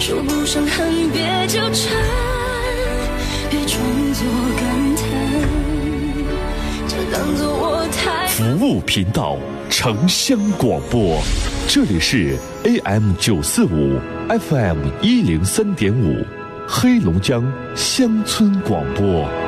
说不上恨，别纠缠，别装作感叹，就当做我太服务频道，城乡广播，这里是 AM 九四五，FM 一零三点五，黑龙江乡村广播。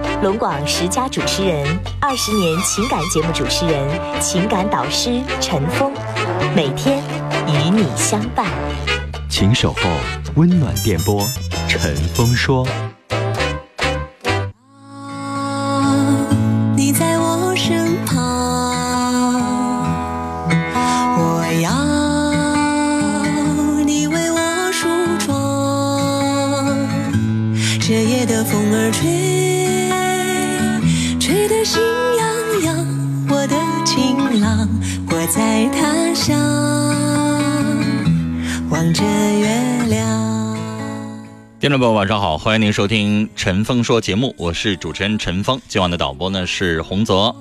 龙广十佳主持人，二十年情感节目主持人，情感导师陈峰，每天与你相伴。请守候温暖电波，陈峰说。你在我身旁，我要你为我梳妆。这夜的风儿吹，着月亮。听众朋友，晚上好，欢迎您收听《陈峰说》节目，我是主持人陈峰。今晚的导播呢是洪泽。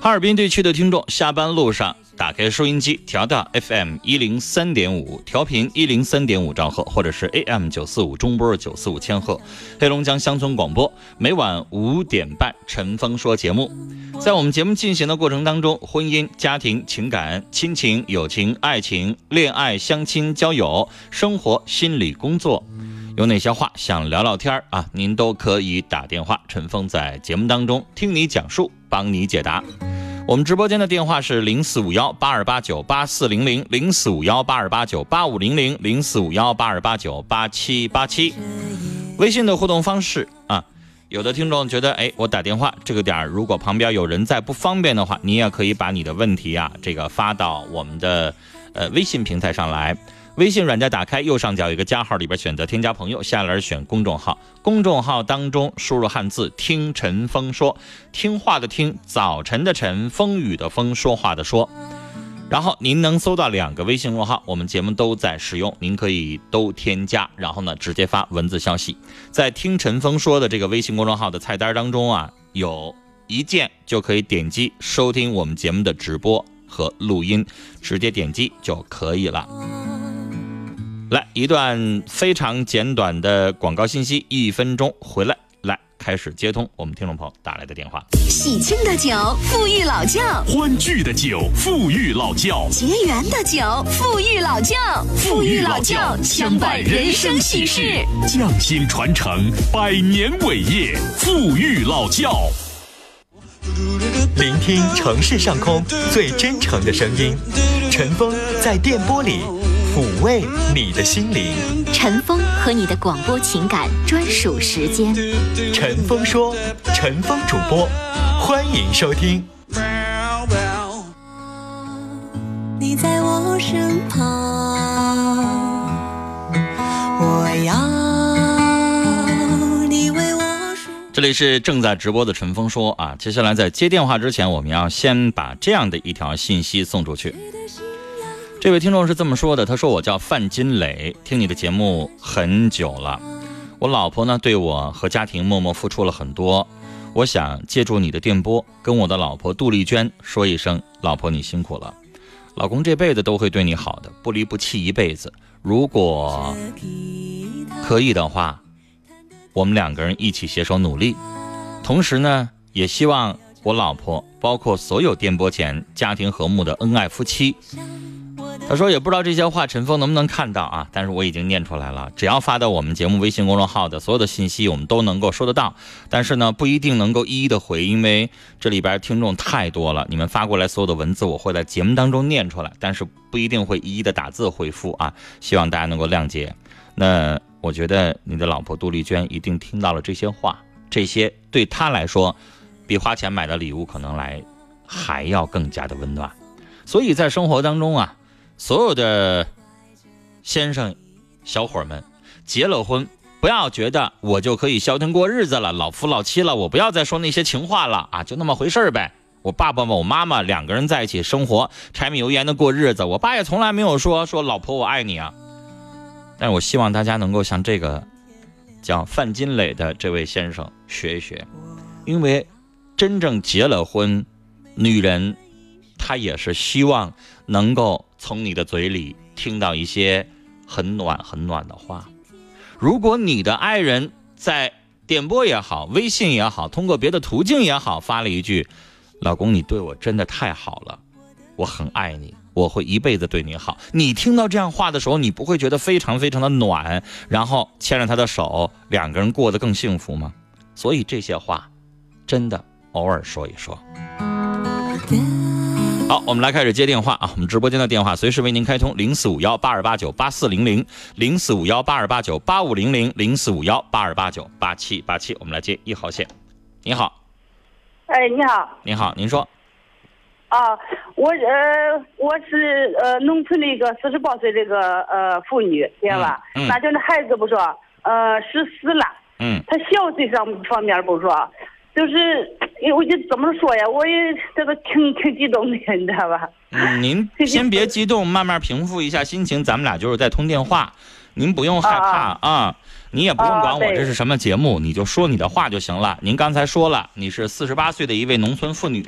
哈尔滨地区的听众，下班路上打开收音机，调到 FM 一零三点五，调频一零三点五兆赫，或者是 AM 九四五中波九四五千赫，黑龙江乡村广播，每晚五点半，陈峰说节目。在我们节目进行的过程当中，婚姻、家庭、情感、亲情、友情、爱情、恋爱、相亲、交友、生活、心理、工作。有哪些话想聊聊天儿啊？您都可以打电话，陈峰在节目当中听你讲述，帮你解答。我们直播间的电话是零四五幺八二八九八四零零零四五幺八二八九八五零零零四五幺八二八九八七八七。微信的互动方式啊，有的听众觉得，哎，我打电话这个点儿，如果旁边有人在不方便的话，你也可以把你的问题啊，这个发到我们的呃微信平台上来。微信软件打开，右上角有一个加号，里边选择添加朋友，下栏选公众号。公众号当中输入汉字“听陈峰说”，听话的听，早晨的晨，风雨的风，说话的说。然后您能搜到两个微信公众号，我们节目都在使用，您可以都添加，然后呢直接发文字消息。在“听陈峰说”的这个微信公众号的菜单当中啊，有一键就可以点击收听我们节目的直播和录音，直接点击就可以了。来一段非常简短的广告信息，一分钟回来，来开始接通我们听众朋友打来的电话。喜庆的酒，富裕老窖；欢聚的酒，富裕老窖，结缘的酒，富裕老窖。富裕老窖，相伴人生喜事。匠心传承，百年伟业，富裕老窖。聆听城市上空最真诚的声音，陈峰在电波里抚慰你的心灵。陈峰和你的广播情感专属时间。陈峰说，陈峰主播，欢迎收听。你在我身旁，我要你为我梳。这里是正在直播的陈峰说啊，接下来在接电话之前，我们要先把这样的一条信息送出去。这位听众是这么说的，他说：“我叫范金磊，听你的节目很久了，我老婆呢对我和家庭默默付出了很多，我想借助你的电波，跟我的老婆杜丽娟说一声，老婆你辛苦了，老公这辈子都会对你好的，不离不弃一辈子。如果可以的话，我们两个人一起携手努力。同时呢，也希望我老婆，包括所有电波前家庭和睦的恩爱夫妻。他说也不知道这些话陈峰能不能看到啊，但是我已经念出来了。只要发到我们节目微信公众号的所有的信息，我们都能够收得到。但是呢，不一定能够一一的回，因为这里边听众太多了。你们发过来所有的文字，我会在节目当中念出来，但是不一定会一一的打字回复啊。希望大家能够谅解。那我觉得你的老婆杜丽娟一定听到了这些话，这些对她来说，比花钱买的礼物可能来还要更加的温暖。所以在生活当中啊。所有的先生、小伙们，结了婚，不要觉得我就可以消停过日子了，老夫老妻了，我不要再说那些情话了啊，就那么回事呗。我爸爸、我妈妈两个人在一起生活，柴米油盐的过日子，我爸也从来没有说说老婆我爱你啊。但是我希望大家能够向这个叫范金磊的这位先生学一学，因为真正结了婚，女人她也是希望能够。从你的嘴里听到一些很暖很暖的话。如果你的爱人在点播也好，微信也好，通过别的途径也好，发了一句：“老公，你对我真的太好了，我很爱你，我会一辈子对你好。”你听到这样话的时候，你不会觉得非常非常的暖，然后牵着他的手，两个人过得更幸福吗？所以这些话，真的偶尔说一说。好，我们来开始接电话啊！我们直播间的电话随时为您开通，零四五幺八二八九八四零零，零四五幺八二八九八五零零，零四五幺八二八九八七八七。我们来接一号线。你好，哎，你好，你好，您说。啊，我呃，我是呃农村的一个四十八岁这个呃妇女，知道吧？嗯。那就那孩子不说，呃，十四了。嗯。他小岁上方面不说。就是，我就怎么说呀？我也这个挺挺激动的，你知道吧？嗯，您 先别激动，慢慢平复一下心情。咱们俩就是在通电话，您不用害怕啊。你也不用管我这是什么节目，你就说你的话就行了。您刚才说了，你是四十八岁的一位农村妇女，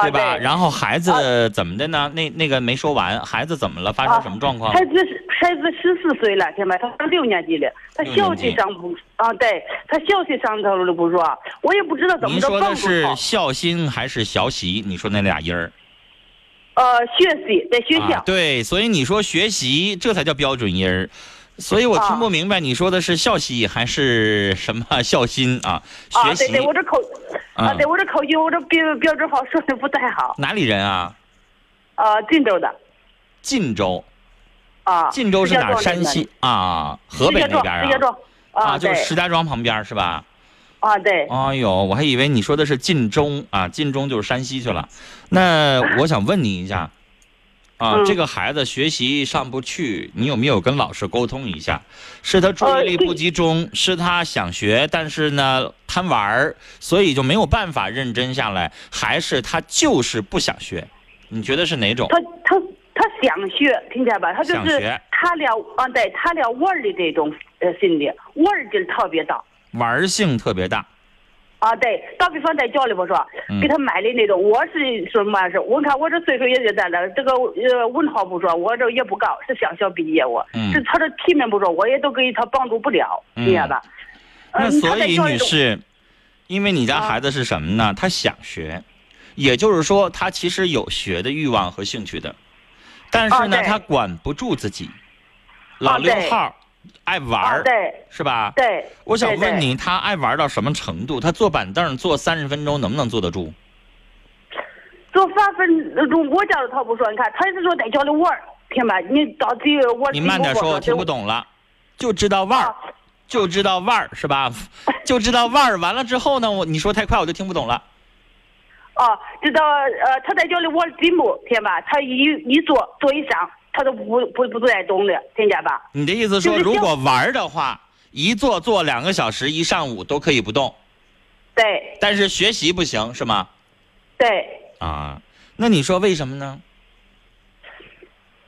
对吧？然后孩子怎么的呢？那那个没说完，孩子怎么了？发生什么状况？孩子孩子十四岁了，听没？他上六年级了，他小学上不啊？对，他小学上头了不说，我也不知道怎么着。您说的是孝心还是小喜？你说那俩音儿？呃，学习在学校。对，所以你说学习，这才叫标准音儿。所以我听不明白你说的是孝喜还是什么孝心啊？学习。对对，我这口啊，对我这口音，我这标标准话说的不太好。哪里人啊？呃，晋州的。晋州。啊，晋州是哪？山西啊，河北那边啊。石家庄啊，就是石家庄旁边是吧？啊，对。哎呦，我还以为你说的是晋中啊，晋中就是山西去了。那我想问你一下，啊，这个孩子学习上不去，你有没有跟老师沟通一下？是他注意力不集中，是他想学，但是呢贪玩儿，所以就没有办法认真下来，还是他就是不想学？你觉得是哪种？他他。他想学，听见吧？他就是他俩啊，对他俩玩的这种呃心理，玩劲特别大，玩性特别大。啊，对，打比方在家里不说，给他买的那种，我是什么是？我看我这岁数也就在那，这个呃文化不说，我这也不高，是乡校毕业我，是他的体面不说，我也都给他帮助不了，明白吧？那所以女士，因为你家孩子是什么呢？他想学，也就是说他其实有学的欲望和兴趣的。但是呢，他管不住自己，老六号，爱玩儿，是吧？对。我想问你，他爱玩到什么程度？他坐板凳坐三十分钟能不能坐得住？坐三分钟，我家的他不说。你看，他是说在家里玩儿，听吧？你到底我你慢点说，我听不懂了。就知道玩儿，就知道玩儿，是吧？就知道玩儿。完了之后呢，我你说太快，我就听不懂了。哦，知道呃，他在家里玩积木，听吧？他一一坐坐一上，他都不不不再动的，听见吧？你的意思说，如果玩的话，一坐坐两个小时，一上午都可以不动。对。但是学习不行，是吗？对。啊，那你说为什么呢？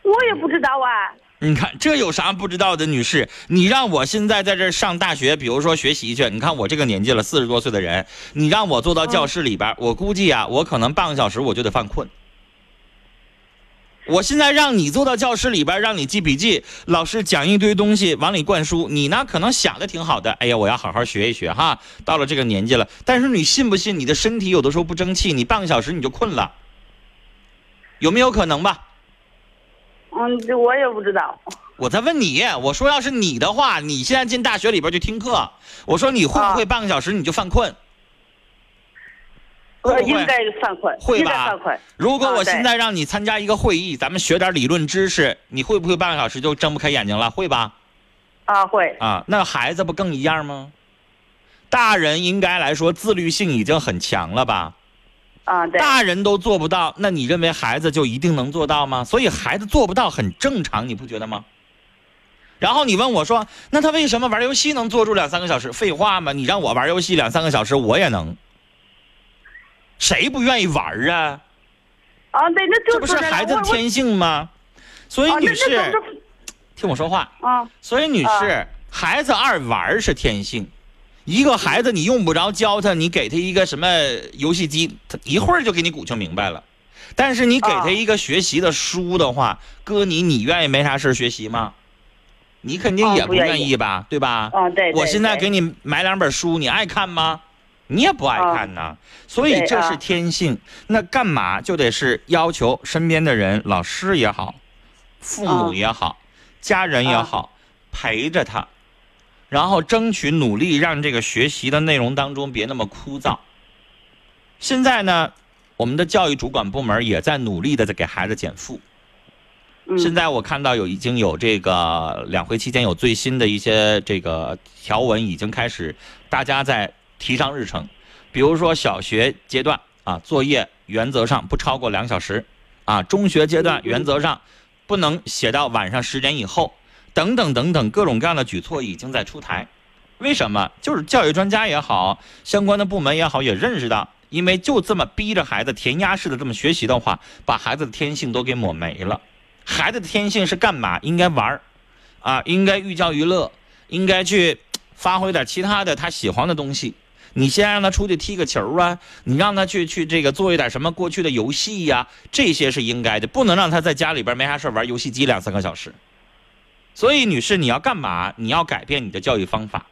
我也不知道啊。你看这有啥不知道的，女士？你让我现在在这上大学，比如说学习去，你看我这个年纪了，四十多岁的人，你让我坐到教室里边，我估计啊，我可能半个小时我就得犯困。我现在让你坐到教室里边，让你记笔记，老师讲一堆东西往里灌输，你呢可能想的挺好的，哎呀，我要好好学一学哈。到了这个年纪了，但是你信不信，你的身体有的时候不争气，你半个小时你就困了，有没有可能吧？嗯，这我也不知道。我在问你，我说要是你的话，你现在进大学里边去听课，我说你会不会半个小时你就犯困？呃，应该犯困，会吧？犯困。如果我现在让你参加一个会议，咱们学点理论知识，你会不会半个小时就睁不开眼睛了？会吧？啊，会。啊，那孩子不更一样吗？大人应该来说自律性已经很强了吧？啊，对。大人都做不到，那你认为孩子就一定能做到吗？所以孩子做不到很正常，你不觉得吗？然后你问我说，那他为什么玩游戏能坐住两三个小时？废话嘛，你让我玩游戏两三个小时，我也能。谁不愿意玩啊？啊，对，那这不是孩子的天性吗？所以女士，听我说话啊。所以女士，孩子爱玩是天性。一个孩子你用不着教他，你给他一个什么游戏机，他一会儿就给你鼓就明白了。但是你给他一个学习的书的话，哥你你愿意没啥事学习吗？你肯定也不愿意吧，对吧？啊，对。我现在给你买两本书，你爱看吗？你也不爱看呐，所以这是天性。那干嘛就得是要求身边的人，老师也好，父母也好，家人也好，陪着他，然后争取努力让这个学习的内容当中别那么枯燥。现在呢，我们的教育主管部门也在努力的在给孩子减负。现在我看到有已经有这个两会期间有最新的一些这个条文已经开始，大家在。提上日程，比如说小学阶段啊，作业原则上不超过两小时，啊，中学阶段原则上不能写到晚上十点以后，等等等等，各种各样的举措已经在出台。为什么？就是教育专家也好，相关的部门也好，也认识到，因为就这么逼着孩子填鸭式的这么学习的话，把孩子的天性都给抹没了。孩子的天性是干嘛？应该玩儿，啊，应该寓教于乐，应该去发挥点其他的他喜欢的东西。你先让他出去踢个球啊，你让他去去这个做一点什么过去的游戏呀，这些是应该的，不能让他在家里边没啥事玩游戏机两三个小时。所以，女士，你要干嘛？你要改变你的教育方法。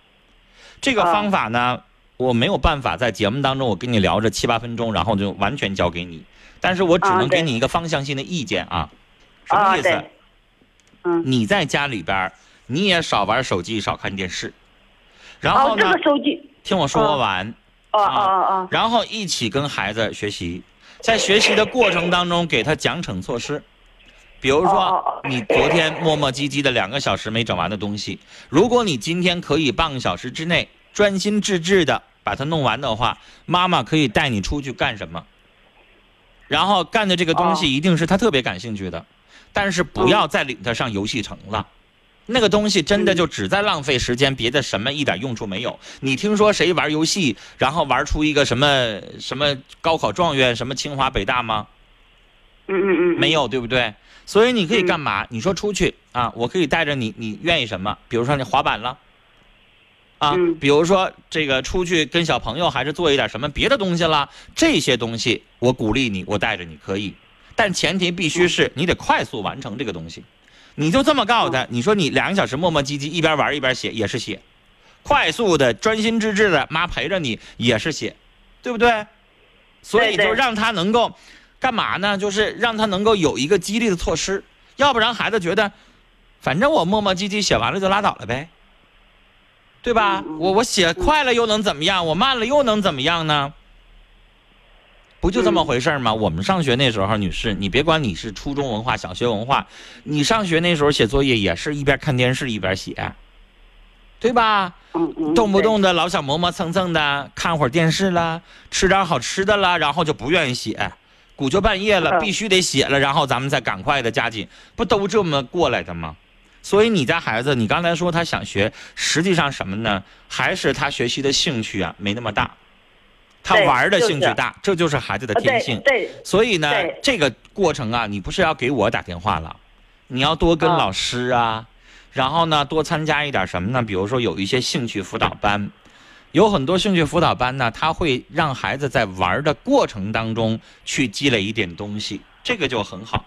这个方法呢，我没有办法在节目当中我跟你聊着七八分钟，然后就完全交给你。但是我只能给你一个方向性的意见啊。什么意思？嗯。你在家里边，你也少玩手机，少看电视。然后呢？这个手机。听我说完，哦哦哦，然后一起跟孩子学习，在学习的过程当中给他奖惩措施，比如说你昨天磨磨唧唧的两个小时没整完的东西，如果你今天可以半个小时之内专心致志的把它弄完的话，妈妈可以带你出去干什么？然后干的这个东西一定是他特别感兴趣的，但是不要再领他上游戏城了。那个东西真的就只在浪费时间，别的什么一点用处没有。你听说谁玩游戏，然后玩出一个什么什么高考状元，什么清华北大吗？嗯嗯嗯，没有，对不对？所以你可以干嘛？你说出去啊，我可以带着你，你愿意什么？比如说你滑板了，啊，比如说这个出去跟小朋友还是做一点什么别的东西了，这些东西我鼓励你，我带着你可以，但前提必须是你得快速完成这个东西。你就这么告诉他，你说你两个小时磨磨唧唧，一边玩一边写也是写，快速的、专心致志的，妈陪着你也是写，对不对？所以就让他能够干嘛呢？就是让他能够有一个激励的措施，要不然孩子觉得，反正我磨磨唧唧写完了就拉倒了呗，对吧？我我写快了又能怎么样？我慢了又能怎么样呢？不就这么回事吗？我们上学那时候，女士，你别管你是初中文化、小学文化，你上学那时候写作业也是一边看电视一边写，对吧？嗯嗯。动不动的老想磨磨蹭蹭的看会儿电视啦，吃点好吃的啦，然后就不愿意写，鼓秋半夜了必须得写了，然后咱们再赶快的加紧，不都这么过来的吗？所以你家孩子，你刚才说他想学，实际上什么呢？还是他学习的兴趣啊没那么大。他玩的兴趣大，这就是孩子的天性。对，所以呢，这个过程啊，你不是要给我打电话了，你要多跟老师啊，然后呢，多参加一点什么呢？比如说有一些兴趣辅导班，有很多兴趣辅导班呢，他会让孩子在玩的过程当中去积累一点东西，这个就很好。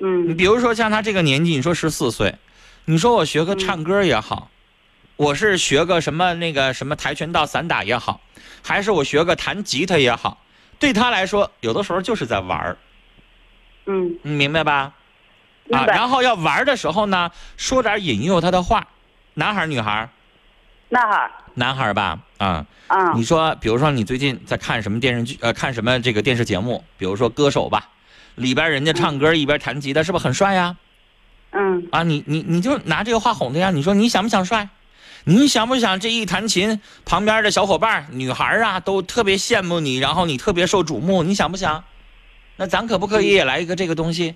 嗯。你比如说像他这个年纪，你说十四岁，你说我学个唱歌也好，我是学个什么那个什么跆拳道、散打也好，还是我学个弹吉他也好，对他来说，有的时候就是在玩儿。嗯。你明白吧？啊，然后要玩的时候呢，说点引诱他的话。男孩儿女孩儿？男孩。男孩儿吧，啊。啊。你说，比如说你最近在看什么电视剧？呃，看什么这个电视节目？比如说《歌手》吧，里边人家唱歌一边弹吉他，是不是很帅呀？嗯。啊，你你你就拿这个话哄他呀。你说你想不想帅？你想不想这一弹琴，旁边的小伙伴女孩儿啊都特别羡慕你，然后你特别受瞩目，你想不想？那咱可不可以也来一个这个东西？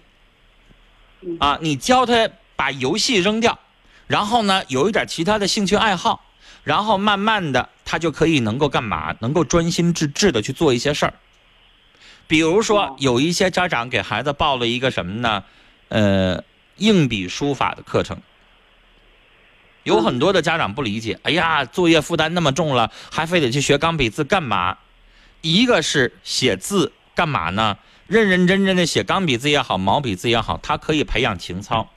啊，你教他把游戏扔掉，然后呢有一点其他的兴趣爱好，然后慢慢的他就可以能够干嘛？能够专心致志的去做一些事儿。比如说，有一些家长给孩子报了一个什么呢？呃，硬笔书法的课程。有很多的家长不理解，哎呀，作业负担那么重了，还非得去学钢笔字干嘛？一个是写字干嘛呢？认认真真的写钢笔字也好，毛笔字也好，它可以培养情操。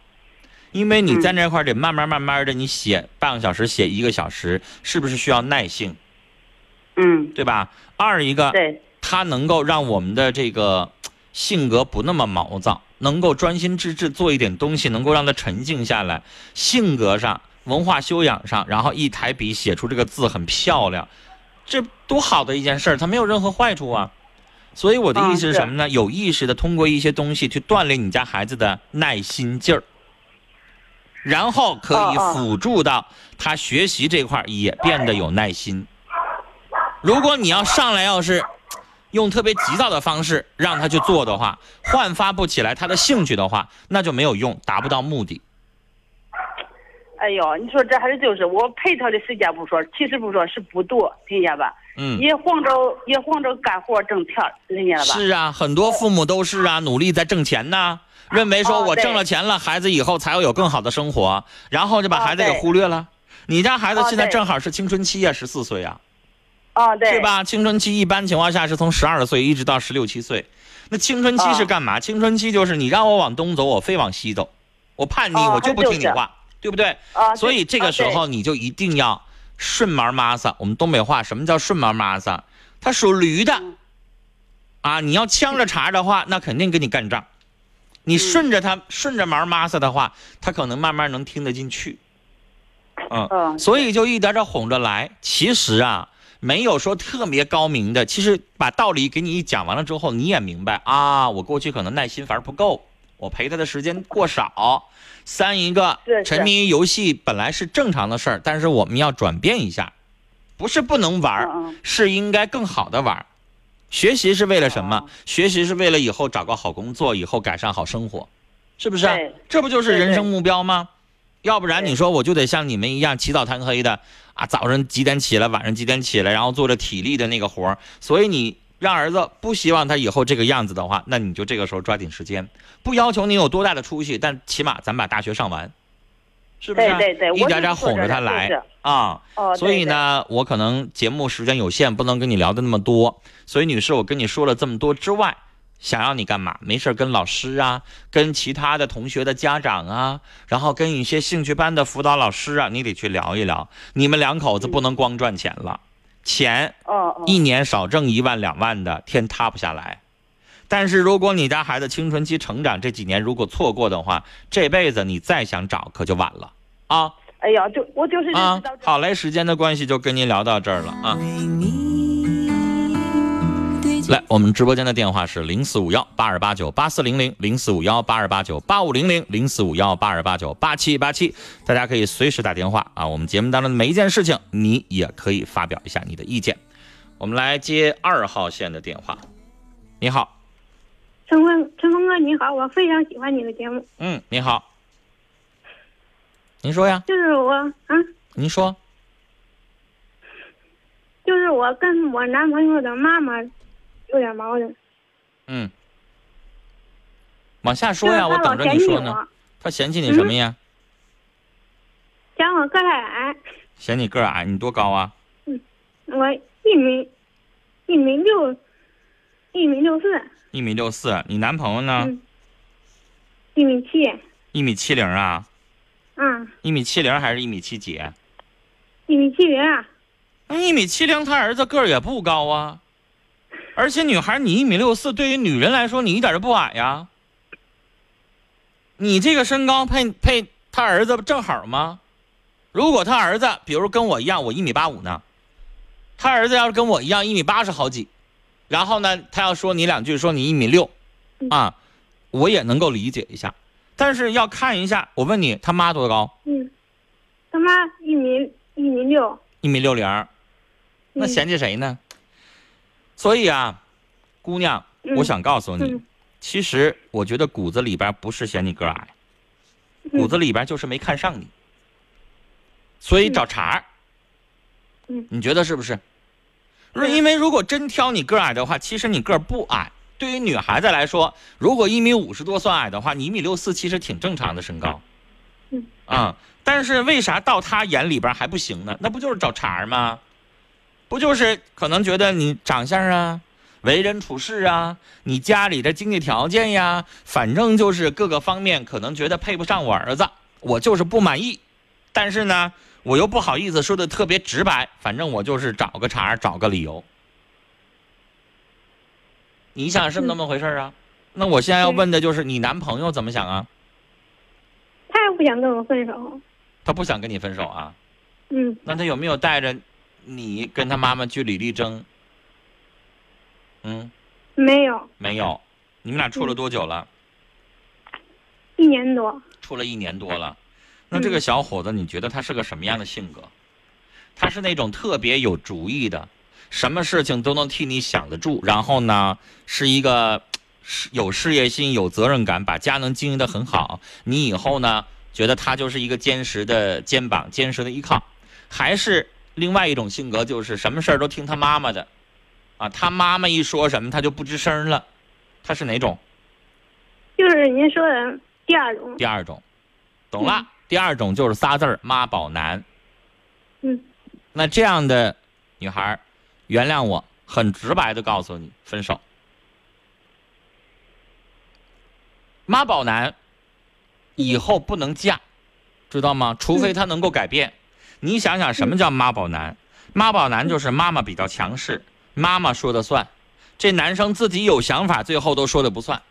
因为你在那块得慢慢慢慢的，你写半个小时，写一个小时，是不是需要耐性？嗯，对吧？二一个，对，它能够让我们的这个性格不那么毛躁，能够专心致志做一点东西，能够让他沉静下来，性格上、文化修养上，然后一抬笔写出这个字很漂亮，这多好的一件事儿，它没有任何坏处啊。所以我的意思是什么呢？有意识的通过一些东西去锻炼你家孩子的耐心劲儿。然后可以辅助到他学习这块儿也变得有耐心。如果你要上来要是用特别急躁的方式让他去做的话，焕发不起来他的兴趣的话，那就没有用，达不到目的。哎呦，你说这还是就是我陪他的时间不说，其实不说是不多，听见吧？嗯。也晃着也晃着干活挣钱，听见了吧？是啊，很多父母都是啊，努力在挣钱呢。认为说我挣了钱了，孩子以后才会有更好的生活，然后就把孩子给忽略了。你家孩子现在正好是青春期呀，十四岁呀，啊对，是吧？青春期一般情况下是从十二岁一直到十六七岁。那青春期是干嘛？青春期就是你让我往东走，我非往西走，我叛逆，我就不听你话，对不对？啊，所以这个时候你就一定要顺毛抹撒。我们东北话什么叫顺毛抹撒？它属驴的，啊，你要呛着茬的话，那肯定跟你干仗。你顺着他顺着毛抹撒的话，他可能慢慢能听得进去，嗯，所以就一点点哄着来。其实啊，没有说特别高明的。其实把道理给你一讲完了之后，你也明白啊。我过去可能耐心反而不够，我陪他的时间过少。三一个沉迷于游戏本来是正常的事儿，但是我们要转变一下，不是不能玩，是应该更好的玩。学习是为了什么？学习是为了以后找个好工作，以后改善好生活，是不是？这不就是人生目标吗？要不然你说我就得像你们一样起早贪黑的啊，早上几点起来，晚上几点起来，然后做着体力的那个活儿。所以你让儿子不希望他以后这个样子的话，那你就这个时候抓紧时间，不要求你有多大的出息，但起码咱把大学上完。是不是？对对对，一点点哄着他来啊。哦，所以呢，我可能节目时间有限，不能跟你聊的那么多。所以，女士，我跟你说了这么多之外，想要你干嘛？没事跟老师啊，跟其他的同学的家长啊，然后跟一些兴趣班的辅导老师啊，你得去聊一聊。你们两口子不能光赚钱了，钱哦，一年少挣一万两万的，天塌不下来。但是如果你家孩子青春期成长这几年如果错过的话，这辈子你再想找可就晚了啊！哎呀，就我就是啊，好嘞，时间的关系就跟您聊到这儿了啊。来，我们直播间的电话是零四五幺八二八九八四零零零四五幺八二八九八五零零零四五幺八二八九八七八七，大家可以随时打电话啊。我们节目当中的每一件事情，你也可以发表一下你的意见。我们来接二号线的电话，你好。陈峰，陈峰哥，你好，我非常喜欢你的节目。嗯，你好，您说呀？就是我啊。您说。就是我跟我男朋友的妈妈有点矛盾。嗯。往下说呀，我等着你说呢。他嫌弃你什么呀？嫌我个太矮。嫌你个儿矮？你多高啊？嗯，我一米一米六，一米六四。一米六四，你男朋友呢？一一米七。一米七零啊？嗯。一米七零还是一米七几？一米七零啊。那一米七零，他儿子个儿也不高啊。而且女孩，你一米六四，对于女人来说，你一点都不矮呀。你这个身高配配他儿子正好吗？如果他儿子，比如跟我一样，我一米八五呢，他儿子要是跟我一样一米八十好几，然后呢，他要说你两句，说你一米六，啊，我也能够理解一下，但是要看一下，我问你，他妈多高？嗯，他妈一米一米六，一米六零，那嫌弃谁呢？所以啊，姑娘，我想告诉你，其实我觉得骨子里边不是嫌你个矮，骨子里边就是没看上你。所以找茬儿，你觉得是不是？是因为如果真挑你个矮的话，其实你个儿不矮。对于女孩子来说，如果一米五十多算矮的话，你一米六四其实挺正常的身高。嗯。啊，但是为啥到他眼里边还不行呢？那不就是找茬儿吗？不就是可能觉得你长相啊、为人处事啊、你家里的经济条件呀，反正就是各个方面可能觉得配不上我儿子，我就是不满意。但是呢？我又不好意思说的特别直白，反正我就是找个茬找个理由。你想是不是那么回事啊？那我现在要问的就是你男朋友怎么想啊？他也不想跟我分手。他不想跟你分手啊？嗯。那他有没有带着你跟他妈妈据理力争？嗯。没有。没有。你们俩处了多久了？一年多。处了一年多了。那这个小伙子，你觉得他是个什么样的性格？他是那种特别有主意的，什么事情都能替你想得住，然后呢，是一个有事业心、有责任感，把家能经营得很好。你以后呢，觉得他就是一个坚实的肩膀、坚实的依靠，还是另外一种性格，就是什么事儿都听他妈妈的，啊，他妈妈一说什么，他就不吱声了。他是哪种？就是您说的第二种。第二种，懂了。第二种就是仨字儿妈宝男。嗯，那这样的女孩，原谅我，很直白的告诉你，分手。妈宝男以后不能嫁，知道吗？除非他能够改变。你想想，什么叫妈宝男？妈宝男就是妈妈比较强势，妈妈说的算，这男生自己有想法，最后都说的不算。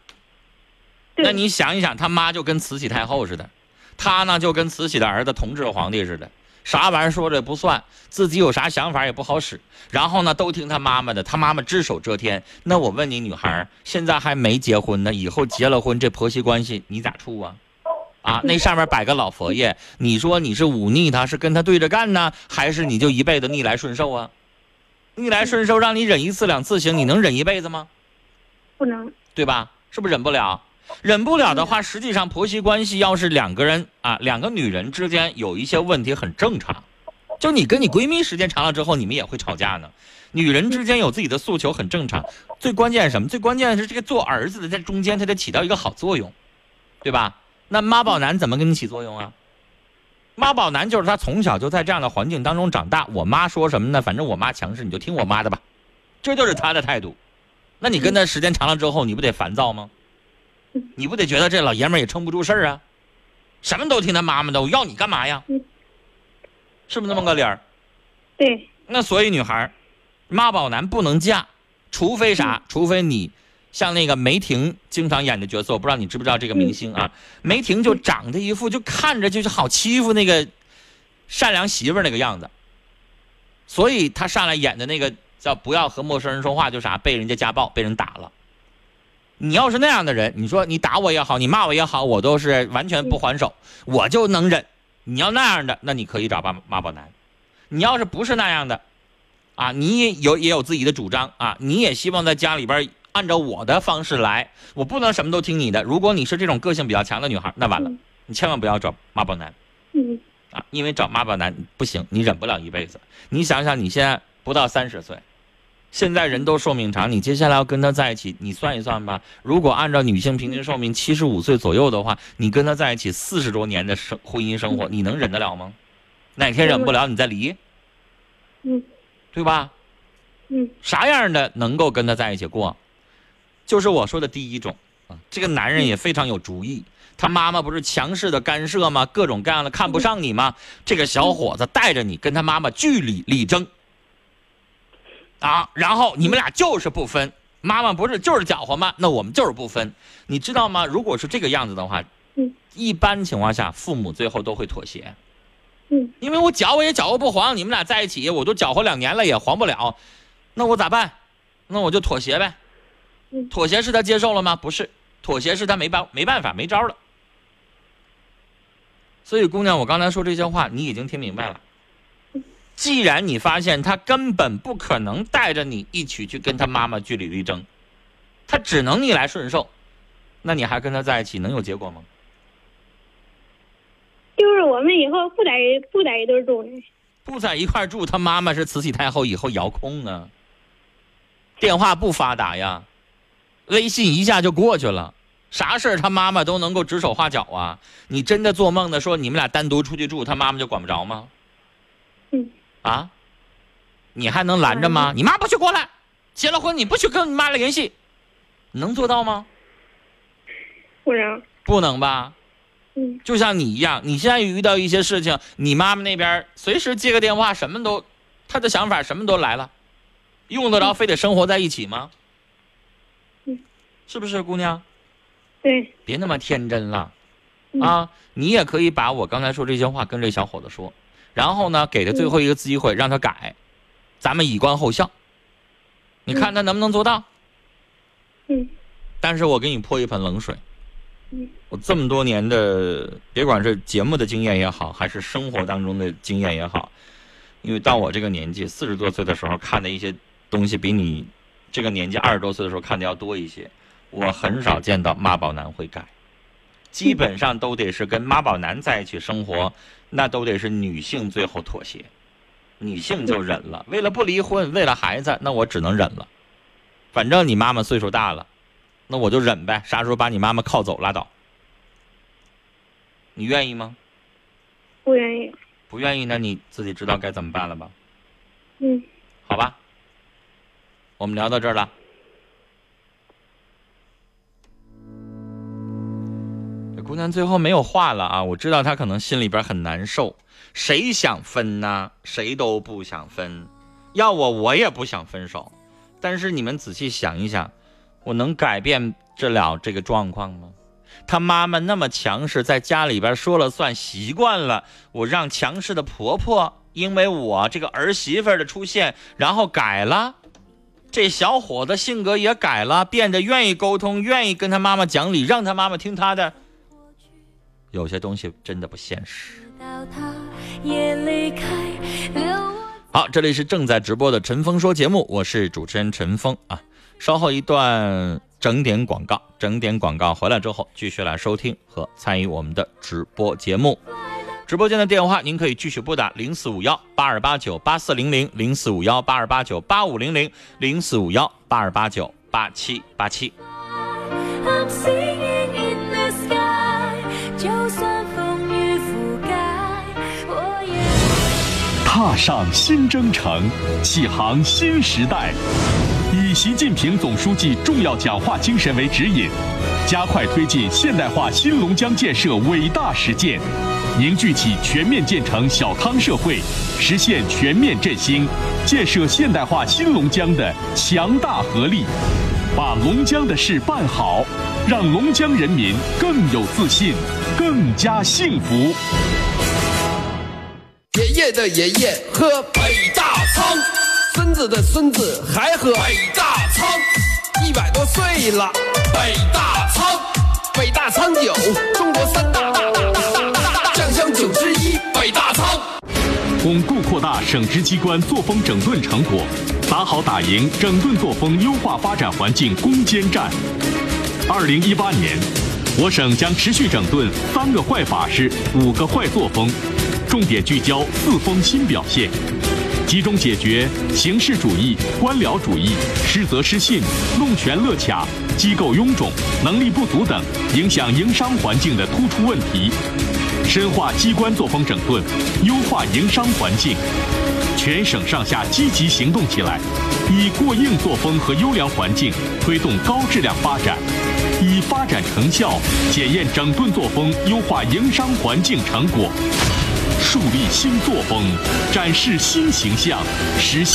那你想一想，他妈就跟慈禧太后似的。他呢就跟慈禧的儿子同治皇帝似的，啥玩意儿说着不算，自己有啥想法也不好使，然后呢都听他妈妈的，他妈妈只手遮天。那我问你，女孩现在还没结婚呢，以后结了婚，这婆媳关系你咋处啊？啊，那上面摆个老佛爷，你说你是忤逆他，是跟他对着干呢，还是你就一辈子逆来顺受啊？逆来顺受让你忍一次两次行，你能忍一辈子吗？不能，对吧？是不是忍不了？忍不了的话，实际上婆媳关系要是两个人啊，两个女人之间有一些问题很正常。就你跟你闺蜜时间长了之后，你们也会吵架呢。女人之间有自己的诉求很正常。最关键是什么？最关键的是这个做儿子的在中间，他得起到一个好作用，对吧？那妈宝男怎么跟你起作用啊？妈宝男就是他从小就在这样的环境当中长大。我妈说什么呢？反正我妈强势，你就听我妈的吧。这就是他的态度。那你跟他时间长了之后，你不得烦躁吗？你不得觉得这老爷们儿也撑不住事儿啊？什么都听他妈妈的，我要你干嘛呀？是不是那么个理儿？对。那所以女孩，妈宝男不能嫁，除非啥？除非你像那个梅婷经常演的角色，我不知道你知不知道这个明星啊？梅婷就长得一副就看着就是好欺负那个善良媳妇那个样子，所以她上来演的那个叫不要和陌生人说话，就啥被人家家暴，被人打了。你要是那样的人，你说你打我也好，你骂我也好，我都是完全不还手，我就能忍。你要那样的，那你可以找爸妈宝男。你要是不是那样的，啊，你也有也有自己的主张啊，你也希望在家里边按照我的方式来，我不能什么都听你的。如果你是这种个性比较强的女孩，那完了，你千万不要找妈宝男。嗯。啊，因为找妈宝男不行，你忍不了一辈子。你想想，你现在不到三十岁。现在人都寿命长，你接下来要跟他在一起，你算一算吧。如果按照女性平均寿命七十五岁左右的话，你跟他在一起四十多年的生婚姻生活，你能忍得了吗？哪天忍不了，你再离。嗯，对吧？嗯，啥样的能够跟他在一起过？就是我说的第一种啊，这个男人也非常有主意，他妈妈不是强势的干涉吗？各种各样的看不上你吗？这个小伙子带着你跟他妈妈据理力争，啊，然后你们俩就是不分，妈妈不是就是搅和吗？那我们就是不分，你知道吗？如果是这个样子的话，一般情况下父母最后都会妥协。嗯，因为我搅和也搅和不黄，你们俩在一起，我都搅和两年了也黄不了，那我咋办？那我就妥协呗。妥协是他接受了吗？不是，妥协是他没办没办法没招了。所以姑娘，我刚才说这些话，你已经听明白了。既然你发现他根本不可能带着你一起去跟他妈妈据理力争，他只能逆来顺受，那你还跟他在一起能有结果吗？就是我们以后不在不在一堆住呢。不在一块住，他妈妈是慈禧太后，以后遥控啊。电话不发达呀，微信一下就过去了，啥事儿他妈妈都能够指手画脚啊。你真的做梦的说你们俩单独出去住，他妈妈就管不着吗？嗯。啊？你还能拦着吗？你妈不许过来，结了婚你不许跟你妈联系，能做到吗？不能。不能吧？嗯。就像你一样，你现在遇到一些事情，你妈妈那边随时接个电话，什么都，她的想法什么都来了。用得着非得生活在一起吗？嗯，是不是姑娘？对。别那么天真了，啊！你也可以把我刚才说这些话跟这小伙子说，然后呢，给他最后一个机会让他改，咱们以观后效。你看他能不能做到？嗯。但是我给你泼一盆冷水。嗯。我这么多年的，别管是节目的经验也好，还是生活当中的经验也好，因为到我这个年纪，四十多岁的时候看的一些。东西比你这个年纪二十多岁的时候看的要多一些，我很少见到妈宝男会改，基本上都得是跟妈宝男在一起生活，那都得是女性最后妥协，女性就忍了，为了不离婚，为了孩子，那我只能忍了，反正你妈妈岁数大了，那我就忍呗，啥时候把你妈妈靠走拉倒，你愿意吗？不愿意。不愿意，那你自己知道该怎么办了吧？嗯。好吧。我们聊到这儿了，姑娘最后没有话了啊！我知道她可能心里边很难受。谁想分呢？谁都不想分。要我，我也不想分手。但是你们仔细想一想，我能改变这了这个状况吗？她妈妈那么强势，在家里边说了算，习惯了。我让强势的婆婆因为我这个儿媳妇的出现，然后改了。这小伙子性格也改了，变得愿意沟通，愿意跟他妈妈讲理，让他妈妈听他的。有些东西真的不现实。好，这里是正在直播的陈峰说节目，我是主持人陈峰啊。稍后一段整点广告，整点广告回来之后，继续来收听和参与我们的直播节目。直播间的电话，您可以继续拨打零四五幺八二八九八四零零零四五幺八二八九八五零零零四五幺八二八九八七八七。踏上新征程，启航新时代，以习近平总书记重要讲话精神为指引，加快推进现代化新龙江建设伟大实践。凝聚起全面建成小康社会、实现全面振兴、建设现代化新龙江的强大合力，把龙江的事办好，让龙江人民更有自信、更加幸福。的爷爷喝北大仓，孙子的孙子还喝北大仓，一百多岁了，北大仓，北大仓酒，中国三大大大大大。九之一北大仓，巩固扩大省直机关作风整顿成果，打好打赢整顿作风优化发展环境攻坚战。二零一八年，我省将持续整顿三个坏法式、五个坏作风，重点聚焦四风新表现，集中解决形式主义、官僚主义、失责失信、弄权乐卡、机构臃肿、能力不足等影响营商环境的突出问题。深化机关作风整顿，优化营商环境，全省上下积极行动起来，以过硬作风和优良环境推动高质量发展。以发展成效检验整顿作风，优化营商环境成果，树立新作风，展示新形象，实现。